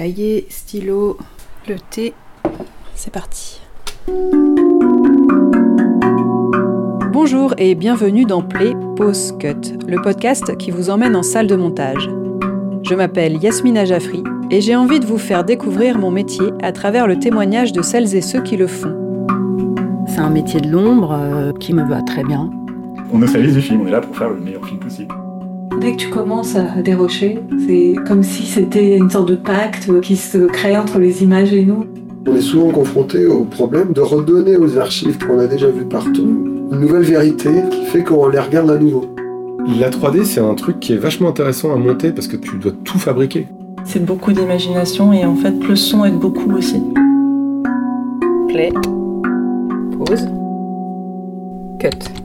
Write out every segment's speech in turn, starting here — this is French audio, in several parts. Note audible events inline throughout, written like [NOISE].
Cahier, stylo, le thé. C'est parti. Bonjour et bienvenue dans Play Pause Cut, le podcast qui vous emmène en salle de montage. Je m'appelle Yasmina Jaffri et j'ai envie de vous faire découvrir mon métier à travers le témoignage de celles et ceux qui le font. C'est un métier de l'ombre euh, qui me va très bien. On est service du film, on est là pour faire le meilleur film possible. Dès que tu commences à dérocher, c'est comme si c'était une sorte de pacte qui se crée entre les images et nous. On est souvent confronté au problème de redonner aux archives qu'on a déjà vues partout une nouvelle vérité qui fait qu'on les regarde à nouveau. La 3D, c'est un truc qui est vachement intéressant à monter parce que tu dois tout fabriquer. C'est beaucoup d'imagination et en fait, le son aide beaucoup aussi. Play. Pause. Cut.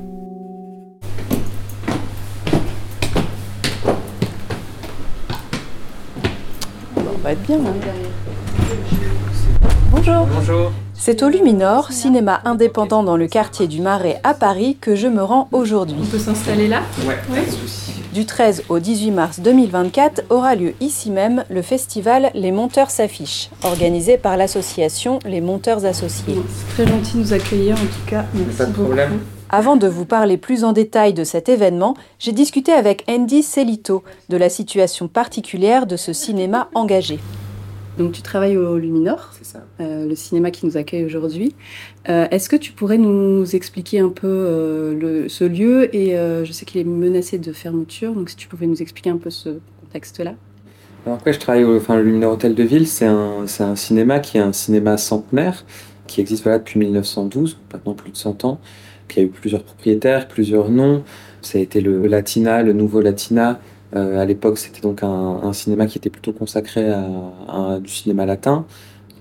Va être bien. hein. Bonjour. Bonjour. C'est au Luminor, cinéma indépendant dans le quartier du Marais à Paris, que je me rends aujourd'hui. On peut s'installer là? Ouais, pas de souci. Du 13 au 18 mars 2024 aura lieu ici même le festival Les Monteurs s'affichent, organisé par l'association Les Monteurs Associés. C'est très gentil de nous accueillir en tout cas. Merci Pas de beaucoup. Avant de vous parler plus en détail de cet événement, j'ai discuté avec Andy Celito de la situation particulière de ce cinéma engagé. Donc tu travailles au Luminor, C'est ça. euh, le cinéma qui nous accueille aujourd'hui. Euh, Est-ce que tu pourrais nous expliquer un peu euh, le- ce lieu et euh, je sais qu'il est menacé de fermeture, donc si tu pouvais nous expliquer un peu ce contexte-là. Alors après, je travaille au enfin, le Lumineur Hôtel de Ville. C'est un, c'est un cinéma qui est un cinéma centenaire, qui existe voilà, depuis 1912, maintenant plus de 100 ans, qui a eu plusieurs propriétaires, plusieurs noms. Ça a été le Latina, le nouveau Latina. Euh, à l'époque, c'était donc un, cinéma qui était plutôt consacré à, à du cinéma latin.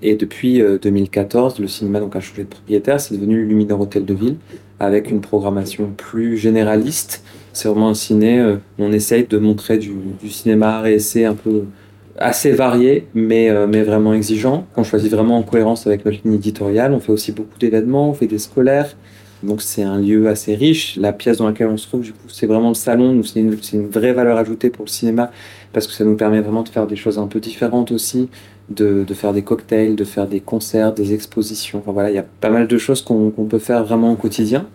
Et depuis euh, 2014, le cinéma donc, a changé de propriétaire. C'est devenu le Lumineur Hôtel de Ville, avec une programmation plus généraliste. C'est vraiment un ciné, euh, on essaye de montrer du, cinéma et essai un peu assez varié, mais, euh, mais vraiment exigeant. On choisit vraiment en cohérence avec notre ligne éditoriale. On fait aussi beaucoup d'événements, on fait des scolaires. Donc c'est un lieu assez riche. La pièce dans laquelle on se trouve, du coup, c'est vraiment le salon. C'est une, vraie valeur ajoutée pour le cinéma parce que ça nous permet vraiment de faire des choses un peu différentes aussi, de, faire des cocktails, de faire des concerts, des expositions. Enfin voilà, il y a pas mal de choses qu'on qu'on peut faire vraiment au quotidien.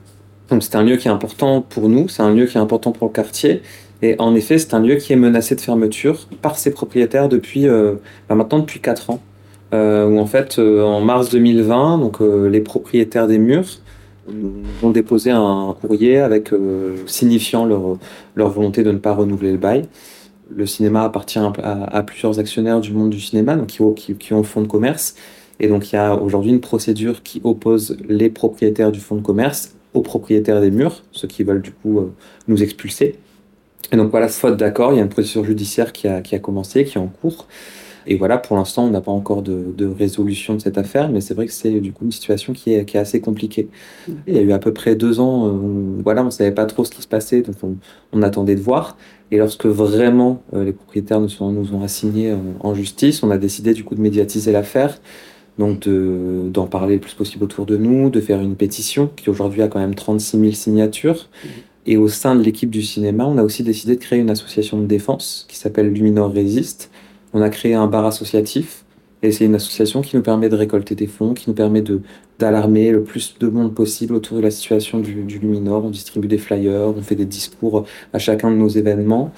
Donc c'est un lieu qui est important pour nous, c'est un lieu qui est important pour le quartier. Et en effet, c'est un lieu qui est menacé de fermeture par ses propriétaires depuis euh, bah, maintenant depuis 4 ans. Euh, où en fait, euh, en mars 2020, donc euh, les propriétaires des murs nous ont déposé un courrier avec euh, signifiant leur, leur volonté de ne pas renouveler le bail. Le cinéma appartient à, plusieurs actionnaires du monde du cinéma, donc qui, ont- qui, qui ont le fonds de commerce. Et donc il y a aujourd'hui une procédure qui oppose les propriétaires du fonds de commerce aux propriétaires des murs, ceux qui veulent du coup euh, nous expulser. Et donc voilà, faute d'accord, il y a une procédure judiciaire qui a, qui a commencé, qui est en cours. Et voilà, pour l'instant, on n'a pas encore de, résolution de cette affaire, mais c'est vrai que c'est du coup une situation qui est, assez compliquée. Il y a eu à peu près deux ans, euh, où, voilà, on ne savait pas trop ce qui se passait, donc on, on attendait de voir. Et lorsque vraiment euh, les propriétaires nous, ont assignés euh, en justice, on a décidé du coup de médiatiser l'affaire, donc de- d'en parler le plus possible autour de nous, de faire une pétition qui aujourd'hui a quand même 36 000 signatures. Et au sein de l'équipe du cinéma, on a aussi décidé de créer une association de défense qui s'appelle Luminor Résiste. On a créé un bar associatif et c'est une association qui nous permet de récolter des fonds, qui nous permet de d'alarmer le plus de monde possible autour de la situation du, du Luminor. On distribue des flyers, on fait des discours à chacun de nos événements.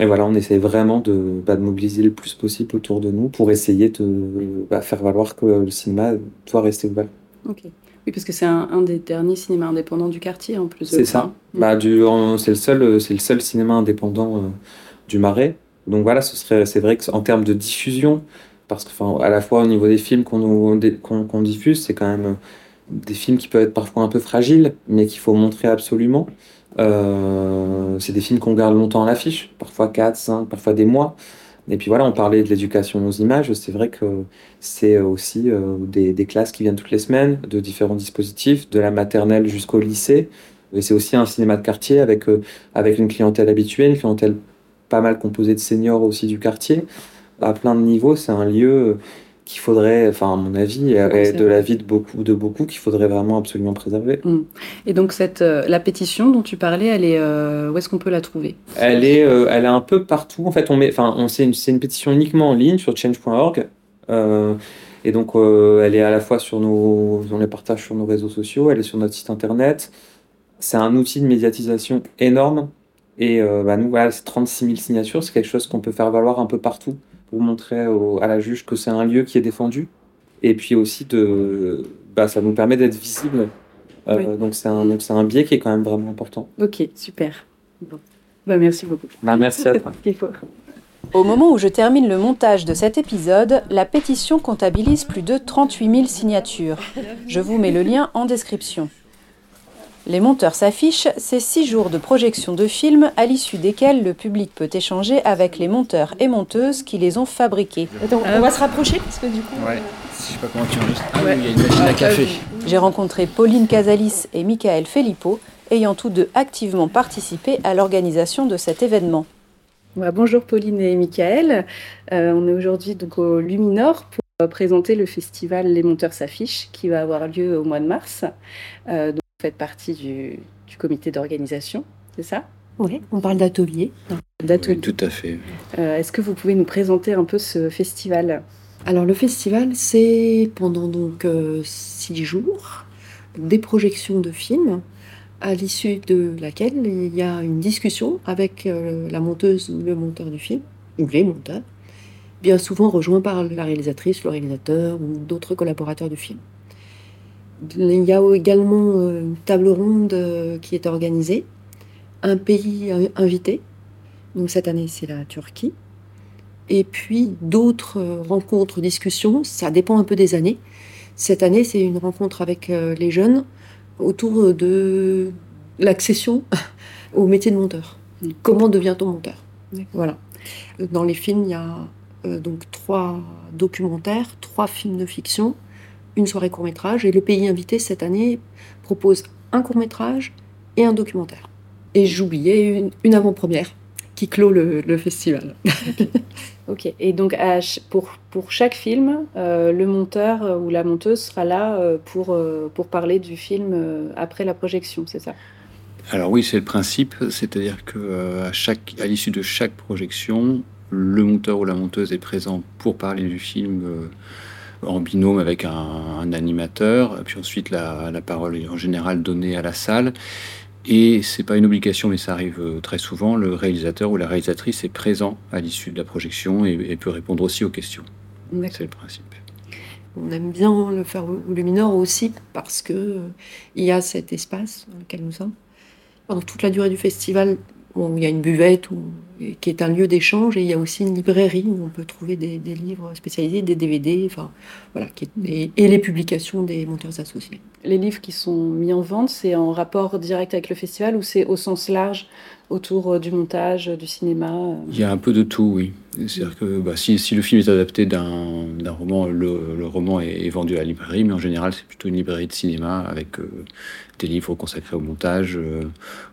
Et voilà, on essaie vraiment de, bah, de mobiliser le plus possible autour de nous pour essayer de bah, faire valoir que le cinéma doit rester ouvert. Ok. Oui, parce que c'est un, un des derniers cinémas indépendants du quartier en plus. C'est ça. Bah, c'est le seul, c'est le seul cinéma indépendant euh, du Marais. Donc voilà, ce serait, c'est vrai qu'en termes de diffusion, parce que, enfin, à la fois au niveau des films qu'on qu'on qu'on diffuse, c'est quand même des films qui peuvent être parfois un peu fragiles, mais qu'il faut montrer absolument. Euh, c'est des films qu'on garde longtemps à l'affiche, parfois 4, 5, parfois des mois. Et puis voilà, on parlait de l'éducation aux images. C'est vrai que c'est aussi euh, des, des classes qui viennent toutes les semaines, de différents dispositifs, de la maternelle jusqu'au lycée. Et c'est aussi un cinéma de quartier avec, euh, avec une clientèle habituée, une clientèle pas mal composée de seniors aussi du quartier. À plein de niveaux, c'est un lieu qu'il faudrait, enfin à mon avis, et, de l'avis de beaucoup, de beaucoup, qu'il faudrait vraiment absolument préserver. Et donc cette, euh, la pétition dont tu parlais, elle est, euh, où est-ce qu'on peut la trouver? Elle est, euh, elle est un peu partout. En fait, on met, enfin, on c'est une, c'est une pétition uniquement en ligne sur change.org. Et donc, elle est à la fois sur nos, on les partage sur nos réseaux sociaux, elle est sur notre site internet. C'est un outil de médiatisation énorme. Et euh, bah, nous, voilà, c'est 36 000 signatures, c'est quelque chose qu'on peut faire valoir un peu partout pour montrer au- à la juge que c'est un lieu qui est défendu. Et puis aussi, de, bah, ça nous permet d'être visible. Euh, Oui. Donc, c'est un, donc un biais qui est quand même vraiment important. Ok, super. Bon. Bah, merci beaucoup. Bah, merci à toi. [LAUGHS] Au moment où je termine le montage de cet épisode, la pétition comptabilise plus de 38 000 signatures. Je vous mets le lien en description. Les monteurs s'affichent, c'est six jours de projection de films à l'issue desquels le public peut échanger avec les monteurs et monteuses qui les ont fabriqués. Attends, on va se rapprocher parce que du coup. Ouais, je sais pas comment tu enregistres. Ah Ouais. oui, il y a une machine à café. J'ai rencontré Pauline Casalis et Michael Filippo, ayant tous deux activement participé à l'organisation de cet événement. Ouais, bonjour Pauline et Michael. Euh, on est aujourd'hui donc au Luminor pour présenter le festival Les Monteurs s'affichent qui va avoir lieu au mois de mars. Euh, faites partie du, du comité d'organisation, c'est ça? Oui, on parle d'atelier. D'atelier. Oui, tout à fait. Euh, Est-ce que vous pouvez nous présenter un peu ce festival? Alors le festival, c'est pendant donc euh, six jours des projections de films à l'issue de laquelle il y a une discussion avec euh, la monteuse ou le monteur du film, ou les monteurs, bien souvent rejoints par la réalisatrice, le réalisateur ou d'autres collaborateurs du film. Il y a également euh, une table ronde euh, qui est organisée, un pays euh, invité, donc cette année c'est la Turquie, et puis d'autres rencontres, discussions, ça dépend un peu des années. Cette année, c'est une rencontre avec les jeunes autour de l'accession [LAUGHS] au métier de monteur. Mm. Comment devient-on monteur? Voilà. Dans les films, il y a donc trois documentaires, trois films de fiction, une soirée court-métrage, et le pays invité cette année propose un court-métrage et un documentaire. Et j'oubliais une, une avant-première qui clôt le- le festival. Ok. Et donc à pour, pour chaque film, euh, le monteur ou la monteuse sera là euh, pour, euh, pour parler du film après la projection, c'est ça? Alors oui, c'est le principe, c'est-à-dire que euh, à chaque, à l'issue de chaque projection, le monteur ou la monteuse est présent pour parler du film euh, en binôme avec un, un animateur, puis ensuite la, la parole est en général donnée à la salle. Et c'est pas une obligation, mais ça arrive euh, très souvent. Le réalisateur ou la réalisatrice est présent à l'issue de la projection et, et peut répondre aussi aux questions. C'est le principe. On aime bien le faire au au Luminor aussi parce que euh, il y a cet espace dans lequel nous sommes. Pendant toute la durée du festival, bon, il y a une buvette où- qui est un lieu d'échange et il y a aussi une librairie où on peut trouver des, livres spécialisés, des DVD, enfin voilà, et les publications des monteurs associés. Les livres qui sont mis en vente, c'est en rapport direct avec le festival ou c'est au sens large autour euh, du montage, du cinéma euh Il y a un peu de tout, oui. C'est-à-dire que bah, si, le film est adapté d'un roman, le, roman est, vendu à la librairie, mais en général, c'est plutôt une librairie de cinéma avec euh, des livres consacrés au montage, euh,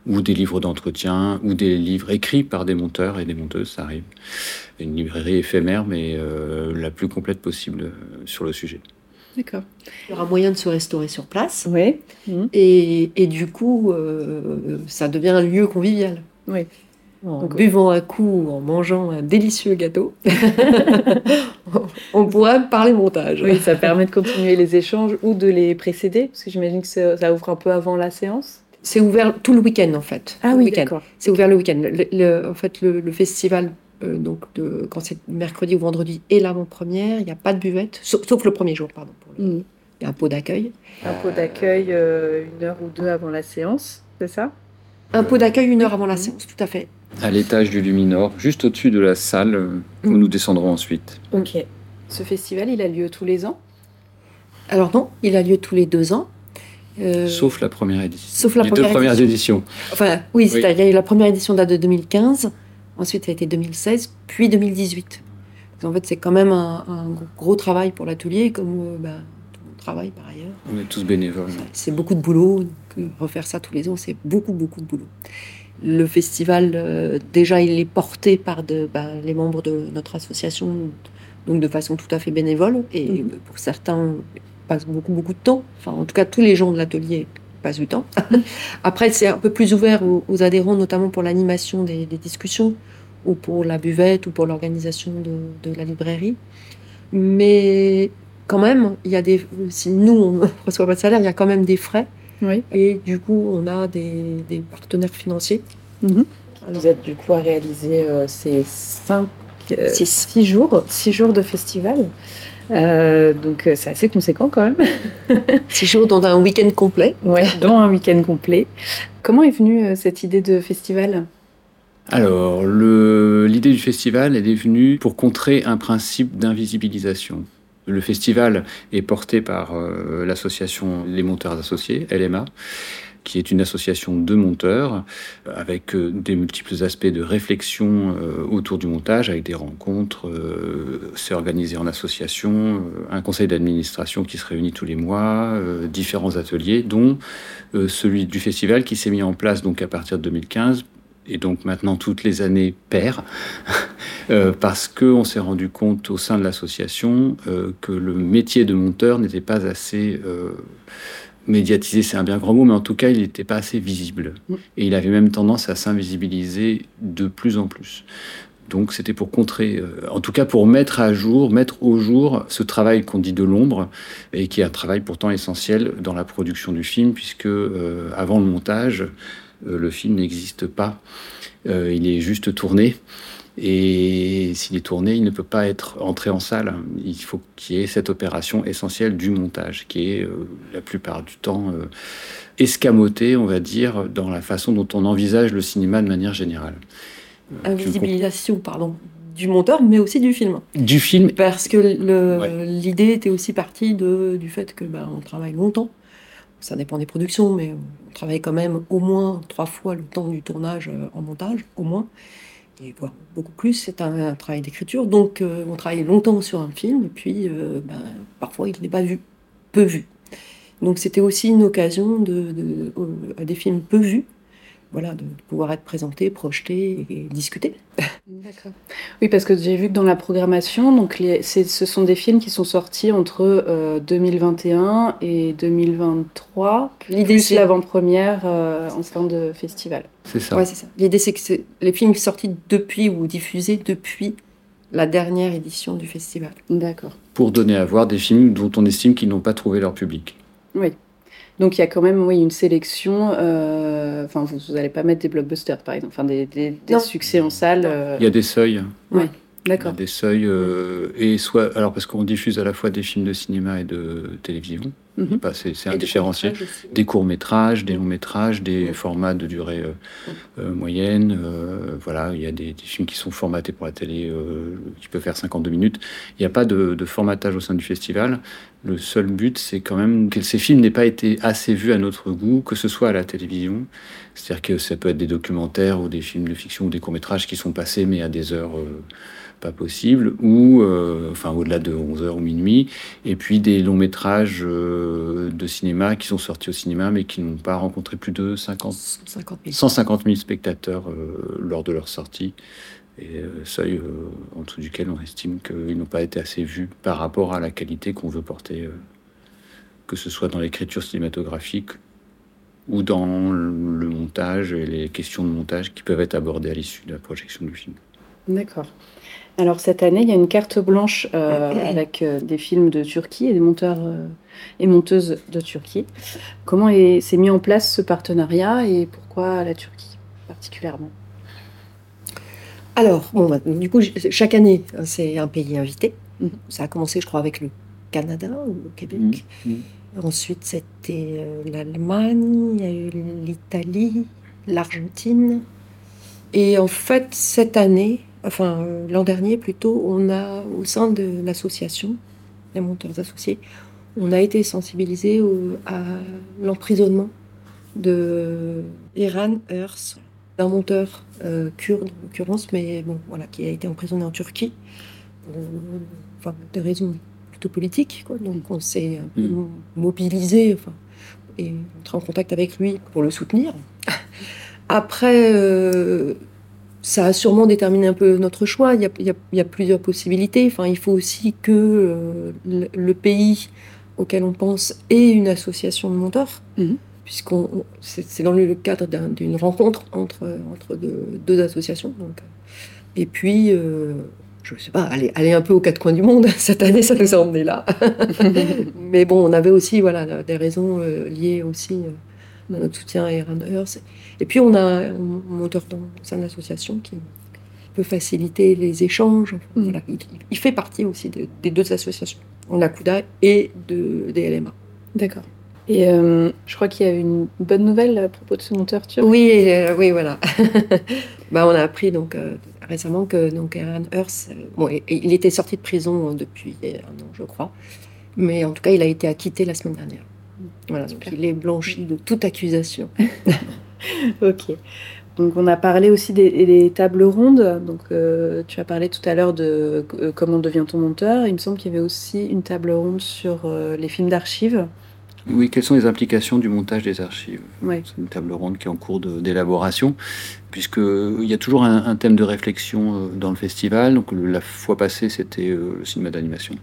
ou des livres d'entretien, ou des livres écrits par des monteurs et des monteuses, ça arrive. Une librairie éphémère, mais euh, la plus complète possible euh, sur le sujet. D'accord. Il y aura moyen de se restaurer sur place Oui. et, et du coup, euh, ça devient un lieu convivial. Oui. En Donc, buvant un coup, en mangeant un délicieux gâteau, [LAUGHS] on pourra parler montage. Oui, ça permet de continuer les échanges ou de les précéder, parce que j'imagine que ça, ça ouvre un peu avant la séance. C'est ouvert tout le week-end en fait. Ah oui, week-end. d'accord. C'est ouvert le week-end. Le- le- en fait, le, le festival, euh, donc de, quand c'est mercredi ou vendredi et l'avant-première, il n'y a pas de buvette, sauf, sauf le premier jour, pardon. le- Mm. Il y a un pot d'accueil. Un pot d'accueil euh, une heure ou deux avant la séance, c'est ça? Un pot d'accueil une heure avant la séance, tout à fait. À l'étage du Luminor, juste au-dessus de la salle euh, où nous descendrons ensuite. Ok. Ce festival, il a lieu tous les ans? Alors non, il a lieu tous les deux ans. Euh, Sauf la première édition. sauf la Les deux première premières édition. éditions. Enfin, oui, Oui. c'est-à-dire il y a eu la première édition date de 2015, ensuite ça a été 2016, puis 2018. En fait, c'est quand même un, un gros travail pour l'atelier, comme euh, bah, tout mon travail par ailleurs. On est tous bénévoles. C'est beaucoup de boulot, refaire ça tous les ans, c'est beaucoup, beaucoup de boulot. Le festival, euh, déjà, il est porté par de, bah, les membres de notre association, donc de façon tout à fait bénévole, et euh, pour certains, ils passent beaucoup, beaucoup de temps. Enfin, en tout cas, tous les gens de l'atelier passent du temps. [LAUGHS] Après, c'est un peu plus ouvert aux, aux adhérents, notamment pour l'animation des, des discussions, ou pour la buvette, ou pour l'organisation de, de la librairie. mais quand même, il y a des, si nous on ne [LAUGHS] reçoit pas de salaire, il y a quand même des frais. Oui. Et du coup, on a des, des partenaires financiers. Mhm. Vous êtes du coup à réaliser euh, ces cinq, euh, Six. six jours, six jours de festival. Euh, donc euh, c'est assez conséquent quand même. [LAUGHS] Six jours dans un week-end complet. Ouais, dont un week-end complet. Comment est venue euh, cette idée de festival? Alors, l'idée du festival, elle est venue pour contrer un principe d'invisibilisation. Le festival est porté par euh, l'association Les Monteurs Associés, LMA, qui est une association de monteurs euh, avec euh, des multiples aspects de réflexion euh, autour du montage, avec des rencontres, c'est organisé en association, un conseil d'administration qui se réunit tous les mois, différents ateliers, dont celui du festival qui s'est mis en place donc à partir de 2015 et donc maintenant toutes les années pair, [LAUGHS] euh, parce qu'on s'est rendu compte au sein de l'association que le métier de monteur n'était pas assez médiatisé, c'est un bien grand mot, mais en tout cas il n'était pas assez visible. Mm. Et il avait même tendance à s'invisibiliser de plus en plus. Donc c'était pour contrer, euh, en tout cas pour mettre à jour, mettre au jour ce travail qu'on dit de l'ombre et qui est un travail pourtant essentiel dans la production du film puisque euh, avant le montage, euh, le film n'existe pas. Il est juste tourné. Et s'il est tourné, il ne peut pas être entré en salle. Il faut qu'il y ait cette opération essentielle du montage, qui est euh, la plupart du temps euh, escamotée, on va dire, dans la façon dont on envisage le cinéma de manière générale. Euh, Invisibilisation, pardon, du monteur, mais aussi du film. Du film, Parce que Ouais. l'idée était aussi partie de, du fait que ben, on travaille longtemps. Ça dépend des productions, mais on travaille quand même au moins trois fois le temps du tournage euh, en montage, au moins. Voire beaucoup plus, c'est un, travail d'écriture. Donc euh, on travaille longtemps sur un film, et puis euh, ben, parfois il n'est pas vu, peu vu. Donc c'était aussi une occasion de, de- euh, à des films peu vus, voilà, de pouvoir être présentés, projetés et discutés. [LAUGHS] D'accord. Oui, parce que j'ai vu que dans la programmation, donc les- ce sont des films qui sont sortis entre euh, 2021 et 2023, L'idée, plus c'est- l'avant-première euh, en fin de festival. c'est ça. Ouais, c'est ça. L'idée, c'est que c'est les films sortis depuis ou diffusés depuis la dernière édition du festival. D'accord. Pour donner à voir des films dont on estime qu'ils n'ont pas trouvé leur public. Oui. Donc il y a quand même oui, une sélection. euh, Enfin, vous n'allez pas mettre des blockbusters, par exemple, enfin des, des- succès en salle. euh, Il y a des seuils. Il y a D'accord. des seuils, euh, et soit, alors parce qu'on diffuse à la fois des films de cinéma et de télévision, Mhm. Bah, c'est Et des courts-métrages. Des courts métrages, des longs métrages, des formats de durée euh, euh, moyenne. euh, voilà, il y a des, des films qui sont formatés pour la télé, qui peuvent faire 52 minutes. Il n'y a pas de, de formatage au sein du festival. Le seul but, c'est quand même que ces films n'aient pas été assez vus à notre goût, que ce soit à la télévision. C'est-à-dire que ça peut être des documentaires ou des films de fiction ou des courts métrages qui sont passés, mais à des heures pas possibles, ou euh, enfin au-delà de 11 heures ou minuit. Et puis des longs métrages euh, de cinéma qui sont sortis au cinéma, mais qui n'ont pas rencontré plus de 50 150 000. 150 000 spectateurs euh, lors de leur sortie, et seuil en dessous duquel on estime qu'ils n'ont pas été assez vus par rapport à la qualité qu'on veut porter, que ce soit dans l'écriture cinématographique ou dans le montage et les questions de montage qui peuvent être abordées à l'issue de la projection du film. D'accord. Alors cette année, il y a une carte blanche euh, [COUGHS] avec euh, des films de Turquie et des monteurs euh, et monteuses de Turquie. Comment est- s'est mis en place ce partenariat et pourquoi la Turquie particulièrement? Alors, bon, bah, du coup, chaque année, hein, c'est un pays invité. Mhm. Ça a commencé, je crois, avec le Canada ou le Québec. Ensuite, c'était euh, l'Allemagne, il y a eu l'Italie, l'Argentine. Et en fait, cette année, enfin euh, l'an dernier plutôt, on a, au sein de l'association, les monteurs associés, on a été sensibilisés au- à l'emprisonnement de Iran Ers, d'un monteur euh, kurde en l'occurrence, mais bon, voilà, qui a été emprisonné en Turquie pour enfin, des raisons plutôt politiques. Quoi. Donc on s'est un peu Mm. mobilisé enfin, et entré en contact avec lui pour le soutenir. [LAUGHS] Après, euh, ça a sûrement déterminé un peu notre choix. Il y a, il y a- il y a plusieurs possibilités. Enfin, il faut aussi que euh, le, le pays auquel on pense ait une association de monteurs, Mhm. puisqu'on on- c'est dans le cadre d'un- d'une rencontre entre, entre deux, deux associations. Donc. Et puis, euh, je sais pas, aller, aller un peu aux quatre coins du monde. [LAUGHS] Cette année, ça nous a emmenés là. [LAUGHS] [LAUGHS] Mais bon, on avait aussi voilà, des raisons euh, liées aussi euh, à notre soutien à Aaron Earth. Et puis, on a un monteur dans sein de l'association qui peut faciliter les échanges. Voilà, il, il fait partie aussi de- des deux associations. On a CUDA et de, des LMA. D'accord. Et euh, je crois qu'il y a une bonne nouvelle à propos de ce monteur turc. Oui, euh, oui, voilà. [LAUGHS] bah, on a appris donc euh, récemment que donc Aaron euh, bon, il était sorti de prison depuis un an, je crois, mais en tout cas, il a été acquitté la semaine dernière. Voilà, donc il est blanchi de toute accusation. [LAUGHS] Ok. Donc on a parlé aussi des, des tables rondes. Donc euh, tu as parlé tout à l'heure de euh, comment devient-on monteur. Il me semble qu'il y avait aussi une table ronde sur euh, les films d'archives. Oui, quelles sont les implications du montage des archives? Ouais. C'est une table ronde qui est en cours d'élaboration, puisqu'il y a toujours un, un thème de réflexion dans le festival. Donc, la fois passée, c'était le cinéma d'animation.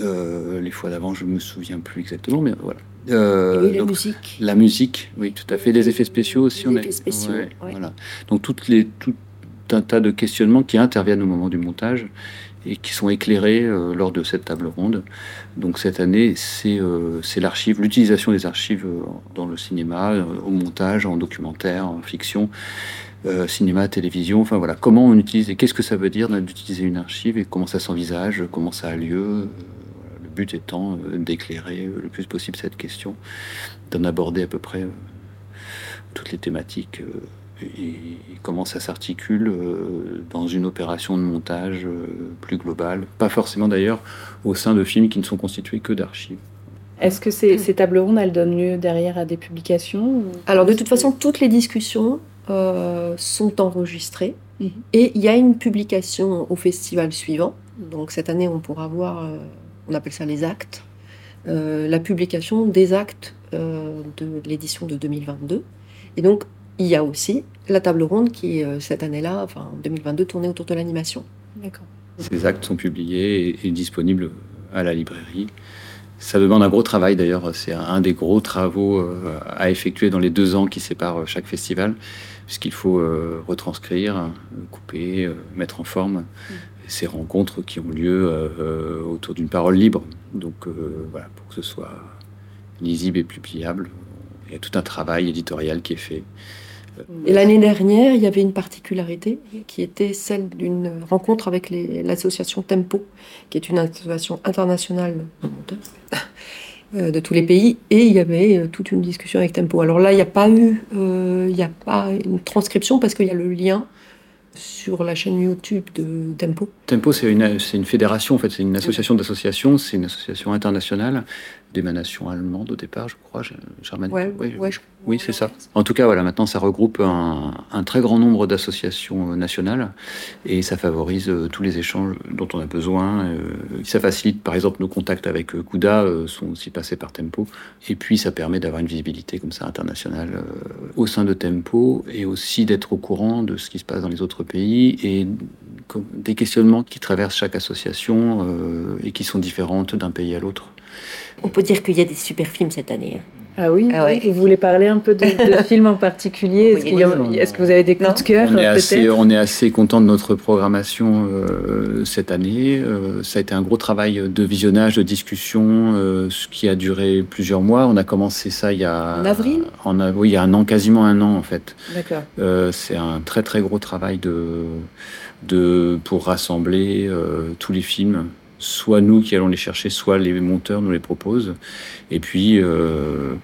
Euh, les fois d'avant, je me souviens plus exactement, mais voilà. Euh, la donc, musique. La musique, oui, tout à fait. Les effets spéciaux aussi. Les on a- effets spéciaux, ouais, ouais. Voilà. Donc, toutes les, tout un tas de questionnements qui interviennent au moment du montage et qui sont éclairés euh, lors de cette table ronde. Donc cette année, c'est c'est l'archive, l'utilisation des archives dans le cinéma, au montage, en documentaire, en fiction, euh, cinéma, télévision. Enfin voilà, comment on utilise et qu'est-ce que ça veut dire d'utiliser une archive et comment ça s'envisage, comment ça a lieu. But étant euh, d'éclairer euh, le plus possible cette question, d'en aborder à peu près euh, toutes les thématiques. et, comment ça s'articule dans une opération de montage plus globale. Pas forcément d'ailleurs au sein de films qui ne sont constitués que d'archives. Est-ce que ces, ces tables rondes, elles donnent lieu derrière à des publications Alors de toute façon, toutes les discussions euh, sont enregistrées Mhm. et il y a une publication au festival suivant. Donc cette année, on pourra voir, euh, on appelle ça les actes, euh, la publication des actes euh, de l'édition de 2022. Et donc il y a aussi la table ronde qui, euh, cette année-là, enfin en 2022, tournait autour de l'animation. D'accord. Ces actes sont publiés et, et disponibles à la librairie. Ça demande un gros travail d'ailleurs, c'est un, des gros travaux à effectuer dans les deux ans qui séparent chaque festival, puisqu'il faut retranscrire, couper, mettre en forme ces rencontres qui ont lieu euh, euh, autour d'une parole libre. Donc euh, voilà, pour que ce soit lisible et publiable, il y a tout un travail éditorial qui est fait. Et l'année dernière, il y avait une particularité qui était celle d'une rencontre avec l'association Tempo, qui est une association internationale de [LAUGHS] tous les pays, et il y avait toute une discussion avec Tempo. Alors là, il n'y a pas eu, il n'y a pas une transcription parce qu'il y a le lien sur la chaîne YouTube de Tempo. Tempo, c'est une, fédération, en fait, c'est une association d'associations, c'est une association internationale d'émanation allemande au départ, je crois, Ger- germanique. Ouais, Oui, ouais, je- oui, c'est ça. En tout cas, voilà, maintenant, ça regroupe un, un très grand nombre d'associations euh, nationales et ça favorise euh, tous les échanges dont on a besoin. euh, ça facilite, par exemple, nos contacts avec CUDA euh, sont aussi passés par Tempo. Et puis, ça permet d'avoir une visibilité comme ça internationale au sein de Tempo et aussi d'être au courant de ce qui se passe dans les autres pays et des questionnements qui traversent chaque association et qui sont différentes d'un pays à l'autre. On peut dire qu'il y a des super films cette année. hein. Ah oui, Ah ouais. vous voulez parler un peu de, de [LAUGHS] films en particulier Est-ce Oui, que vous avez des coups de cœur On est, assez, peut-être on est assez content de notre programmation euh, cette année. Euh, ça a été un gros travail de visionnage, de discussion, euh, ce qui a duré plusieurs mois. On a commencé ça il y a... En avril en Oui, il y a un an, quasiment un an en fait. D'accord. Euh, c'est un très très gros travail de, de, pour rassembler euh, tous les films. Soit nous qui allons les chercher, soit les monteurs nous les proposent. Et puis, euh,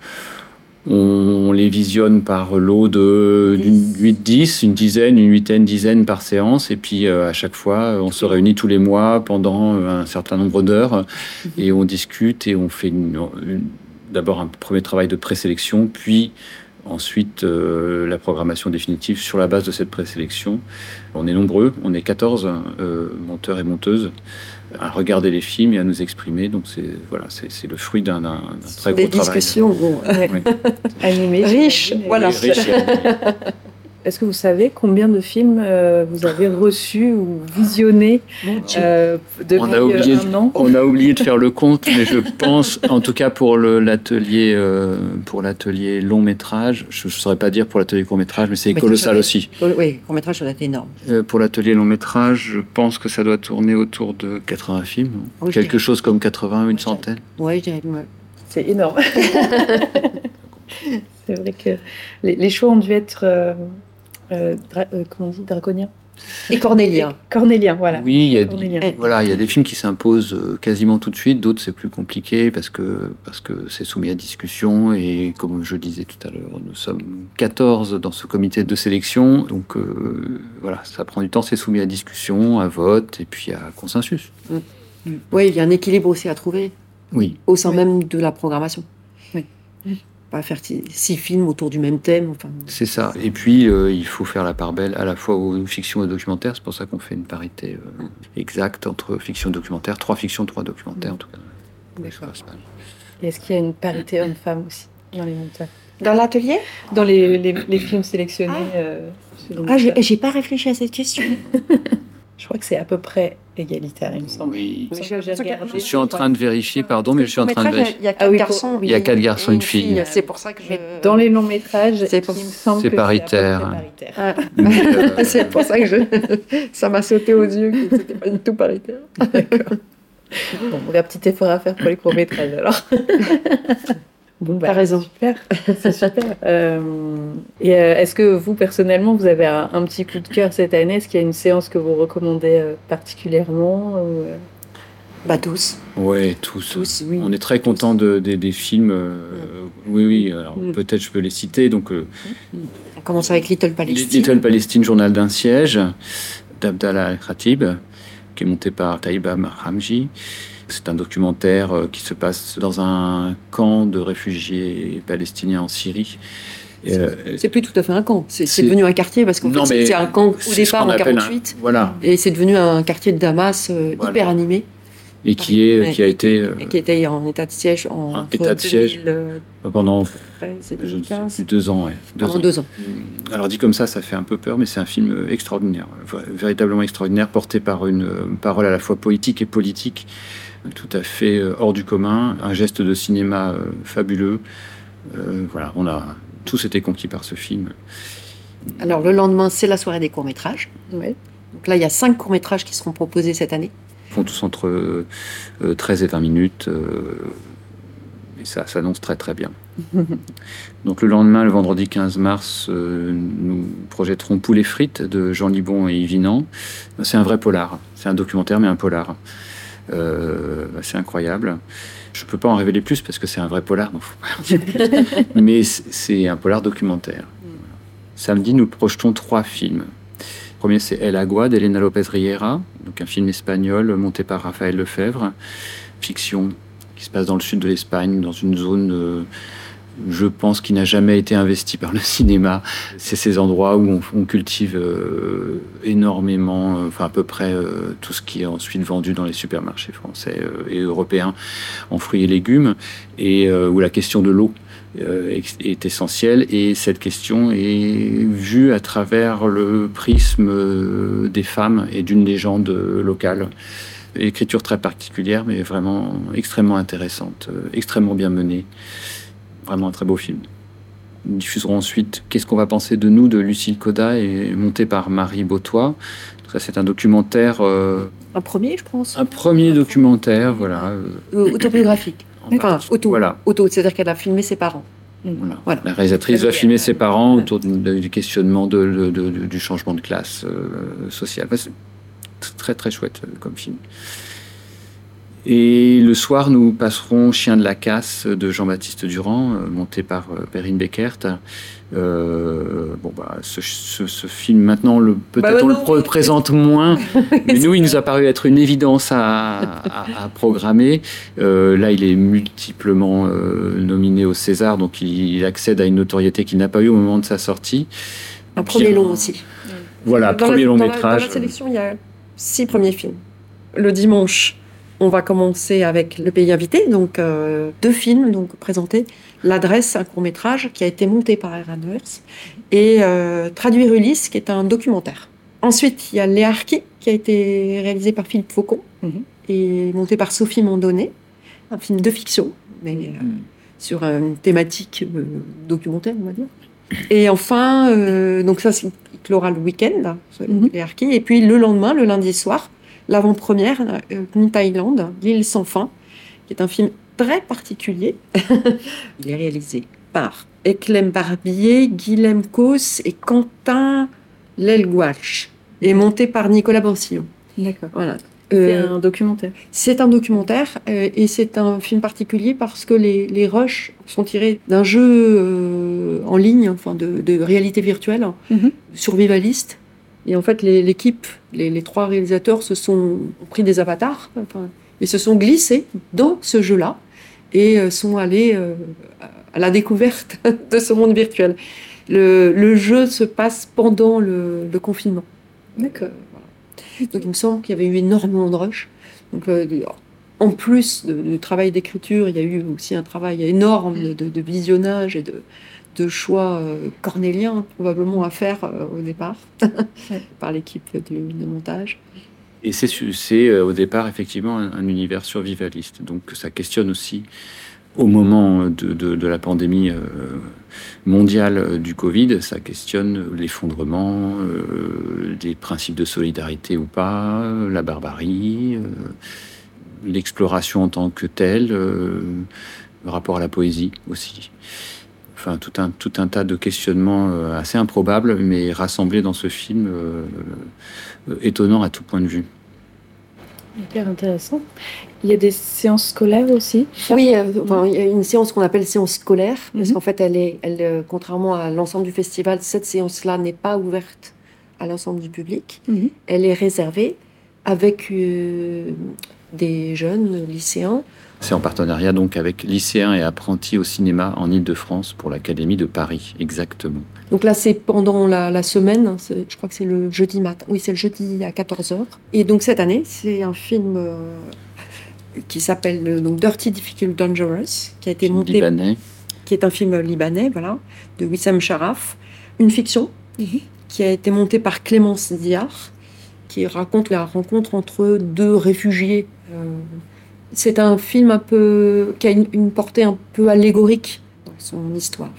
on les visionne par lot de 8-10, une dizaine, une huitaine, dizaine par séance. Et puis, euh, à chaque fois, on se réunit tous les mois pendant euh, un certain nombre d'heures et on discute et on fait d'abord un premier travail de présélection, puis Ensuite, euh, la programmation définitive sur la base de cette présélection. On est nombreux, on est 14 euh, monteurs et monteuses à regarder les films et à nous exprimer. Donc c'est voilà, c'est c'est le fruit d'un très Des gros travail. discussions bon, Oui. [LAUGHS] Animé, riches, voilà. Oui, riche et animé. [LAUGHS] Est-ce que vous savez combien de films euh, vous avez reçus ou visionnés euh, depuis on a, oublié, un an on a oublié de faire le compte, mais je pense, en tout cas pour l'atelier euh, pour l'atelier long métrage, je ne saurais pas dire pour l'atelier court métrage, mais c'est colossal aussi. Oui, court métrage, ça doit être énorme. Euh, pour l'atelier long métrage, je pense que ça doit tourner autour de 80 films, Oui, quelque dirais. chose comme 80 ou une centaine. Ouais, je dirais. ouais. C'est énorme. [LAUGHS] c'est vrai que les, les choix ont dû être, euh, euh, dra- euh, comment on dit, draconiens. Et Cornélien. [LAUGHS] Cornélien, voilà. Oui, il y a, Cornélien. voilà, il y a des films qui s'imposent euh, quasiment tout de suite, d'autres c'est plus compliqué parce que parce que c'est soumis à discussion et comme je disais tout à l'heure, nous sommes 14 dans ce comité de sélection, donc euh, voilà, ça prend du temps, c'est soumis à discussion, à vote et puis à consensus. Oui, il y a un équilibre aussi à trouver Oui. au sein même de la programmation. Oui. Pas faire six films autour du même thème. Enfin, C'est ça. Et puis, euh, il faut faire la part belle à la fois aux fictions et aux documentaires. C'est pour ça qu'on fait une parité euh, exacte entre fiction et documentaire. Trois fictions, trois documentaires, en tout cas. D'accord. Et Est-ce qu'il y a une parité homme-femme aussi dans les monteurs Dans l'atelier? Dans les, les, les films sélectionnés euh, Ah, j'ai monteurs. j'ai pas réfléchi à cette question. [LAUGHS] Je crois que c'est à peu près égalitaire, il me semble. Oui. Je suis en train de vérifier, pardon, mais je suis en train de vérifier. Il y a quatre Ah oui, garçons. Il y a quatre garçons et une fille. C'est pour ça que je. Mais dans les longs métrages, C'est il pour- me semble c'est paritaire. paritaire. Ah. [LAUGHS] Euh, [LAUGHS] c'est pour ça que je... [LAUGHS] ça m'a sauté aux yeux que c'était pas du tout paritaire. Bon, il y a un petit effort à faire pour les courts-métrages alors. Bon, bah, T'as raison. Super, [LAUGHS] c'est super. [LAUGHS] Euh, et euh, est-ce que vous, personnellement, vous avez un, un petit coup de cœur cette année? Est-ce qu'il y a une séance que vous recommandez euh, particulièrement ou, euh, Bah tous. ouais, tous. Tous, oui. On est très content de, des- des films. euh, oui, oui. Alors Mm. peut-être je peux les citer. Donc, euh, On commence avec Little Palestine. Little Palestine, journal d'un siège, d'Abdallah Al-Khatib, qui est monté par Taïba Hamji. C'est un documentaire euh, qui se passe dans un camp de réfugiés palestiniens en Syrie. Euh, C'est plus tout à fait un camp. C'est devenu un quartier parce qu'en fait, c'est un camp au départ en appelle un- 48 Voilà. et c'est devenu un quartier de Damas euh, Voilà. hyper animé Et qui, est, Ouais. qui a été euh, qui était en état de siège en état de siège. 2013 pendant je sais 2015. plus, deux ans. ouais. Deux Pendant ans. deux ans. Alors dit comme ça, ça fait un peu peur, mais c'est un film extraordinaire, véritablement extraordinaire, porté par une parole à la fois poétique et politique, tout à fait euh, hors du commun, un geste de cinéma euh, fabuleux. Euh, voilà, on a tous été conquis par ce film. Alors le lendemain, c'est la soirée des courts-métrages. ouais. Donc là, il y a cinq courts-métrages qui seront proposés cette année. Ils font tous entre euh, euh, 13 et 20 minutes. euh, et ça s'annonce très très bien. [LAUGHS] Donc le lendemain, le vendredi 15 mars, euh, nous projetterons Poulet frites de Jean Libon et Yvinan. C'est un vrai polar. C'est un documentaire, mais un polar. Euh, c'est incroyable. Je peux pas en révéler plus parce que c'est un vrai polar, donc faut pas [LAUGHS] mais c'est un polar documentaire. Samedi, nous projetons trois films. Le premier, c'est El Agua d'Elena Lopez Riera, donc un film espagnol monté par Raphaël Lefebvre, fiction qui se passe dans le sud de l'Espagne, dans une zone, euh, je pense, qui n'a jamais été investie par le cinéma. C'est ces endroits où on, cultive euh, énormément, euh, enfin à peu près euh, tout ce qui est ensuite vendu dans les supermarchés français et européens en fruits et légumes, et où la question de l'eau est, essentielle et cette question est vue à travers le prisme des femmes et d'une légende locale. Écriture très particulière, mais vraiment extrêmement intéressante, extrêmement bien menée. Vraiment un très beau film. Nous diffuserons ensuite Qu'est-ce qu'on va penser de nous de Lucille Coda et monté par Marie Beautois. Ça, c'est un documentaire, euh, Un premier, je pense. un premier documentaire, voilà. euh, Euh, autobiographique. Enfin, auto. Voilà. Auto, c'est-à-dire qu'elle a filmé ses parents. Voilà. Voilà. La réalisatrice va filmer ses parents autour du, du questionnement de, de- de- de- du changement de classe euh, sociale. Enfin, c'est très très chouette euh, comme film. Et le soir, nous passerons Chien de la casse de Jean-Baptiste Durand, euh, monté par euh, Perrine Beckert. Euh, bon, bah, ce, ce- ce film, maintenant, le- peut-être Bah, on le non. présente moins, [LAUGHS] mais nous, il nous a paru être une évidence à, à- à programmer. Euh, là, il est multiplement euh, nominé au César, donc il, il accède à une notoriété qu'il n'a pas eu au moment de sa sortie. Un premier long aussi. Voilà, Dans premier la- long dans la- métrage. Dans la sélection, il y a six premiers films. Le dimanche, On va commencer avec le pays invité, donc euh, deux films donc présentés. L'adresse, un court métrage qui a été monté par Aaron et euh, Traduire Ulysse, qui est un documentaire. Ensuite, il y a Léarchi, qui a été réalisé par Philippe Faucon Mhm. et monté par Sophie Mondonnet, un film de fiction, mais euh, sur une thématique euh, documentaire, on va dire. Et enfin, euh, donc ça, c'est il clora le week-end, là, ce Mhm. Léarchi. Et puis le lendemain, le lundi soir, l'avant-première, euh, New Thailand, L'île sans fin, qui est un film très particulier. [LAUGHS] Il est réalisé par Eklem Barbier, Guilhem Cos et Quentin Lelgouache, et monté par Nicolas Borsillon. D'accord. Voilà. C'est Euh, un documentaire. c'est un documentaire euh, et c'est un film particulier parce que les, les rushs sont tirés d'un jeu euh, en ligne, enfin de, de réalité virtuelle, Mhm. survivaliste. Et en fait, l'équipe, les, les trois réalisateurs se sont ont pris des avatars enfin, et se sont glissés dans ce jeu-là et euh, sont allés euh, à la découverte [LAUGHS] de ce monde virtuel. Le, le jeu se passe pendant le, le confinement. D'accord. Donc il me semble qu'il y avait eu énormément de rush. Donc, euh, en plus du travail d'écriture, il y a eu aussi un travail énorme de, de- de visionnage et de, de choix euh, cornéliens probablement à faire euh, au départ [LAUGHS] par l'équipe de montage. Et c'est euh, au départ effectivement un, un univers survivaliste. Donc ça questionne aussi, au moment de, de- de la pandémie mondiale du Covid, ça questionne l'effondrement euh, des principes de solidarité ou pas, la barbarie, euh, l'exploration en tant que telle, euh, le rapport à la poésie aussi. Enfin, tout un, tout un tas de questionnements euh, assez improbables, mais rassemblés dans ce film euh, euh, étonnant à tout point de vue. Hyper intéressant. Il y a des séances scolaires aussi Oui, euh, enfin, il y a une séance qu'on appelle séance scolaire, parce Mhm. qu'en fait, elle est, elle, euh, contrairement à l'ensemble du festival, cette séance-là n'est pas ouverte à l'ensemble du public. Mhm. Elle est réservée avec euh, des jeunes lycéens C'est en partenariat donc avec lycéens et apprentis au cinéma en Ile-de-France pour l'Académie de Paris, exactement. Donc là, c'est pendant la, la semaine, c'est- je crois que c'est le jeudi matin. Oui, c'est le jeudi à 14h. Et donc cette année, c'est un film euh, qui s'appelle euh, donc Dirty Difficult Dangerous, qui a été monté, Libanais. qui est un film libanais, voilà, de Wissam Sharaf, une fiction qui a été montée par Clémence Diard, qui raconte la rencontre entre deux réfugiés. Euh, c'est un film un peu qui a une, une portée un peu allégorique dans son histoire.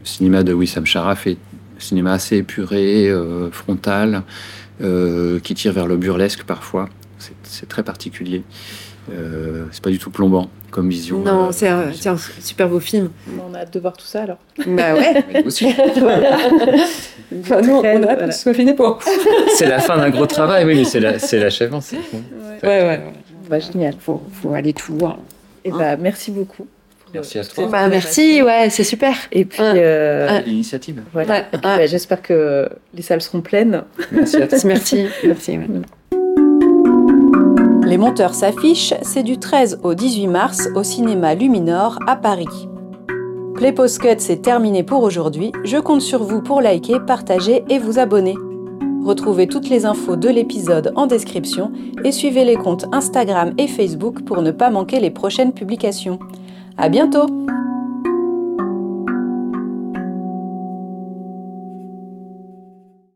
Le cinéma de Wissam Sharaf est un cinéma assez épuré, euh, frontal, euh, qui tire vers le burlesque parfois. C'est- très particulier. Euh, c'est pas du tout plombant comme vision. Non, euh, c'est un, super beau film. On a hâte de voir tout ça alors. Bah ouais. [LAUGHS] mais aussi. [LAUGHS] Voilà. Enfin, nous, on a hâte Voilà. que ce soit fini pour. C'est la fin d'un gros travail, oui, mais c'est la- c'est l'achèvement. Ouais, ouais, ouais. Bah, génial. Faut, faut aller tout voir. Et bah, merci beaucoup. Merci à toi. Bah, merci, ouais, c'est super. Et puis, Ouais. euh, Ouais. L'initiative. voilà. Ouais, bah, j'espère que les salles seront pleines. Merci à toi. [LAUGHS] Merci, merci. ouais. Les monteurs s'affichent, c'est du 13 au 18 mars au cinéma Luminor à Paris. Play Post Cut, c'est terminé pour aujourd'hui. Je compte sur vous pour liker, partager et vous abonner. Retrouvez toutes les infos de l'épisode en description et suivez les comptes Instagram et Facebook pour ne pas manquer les prochaines publications. À bientôt!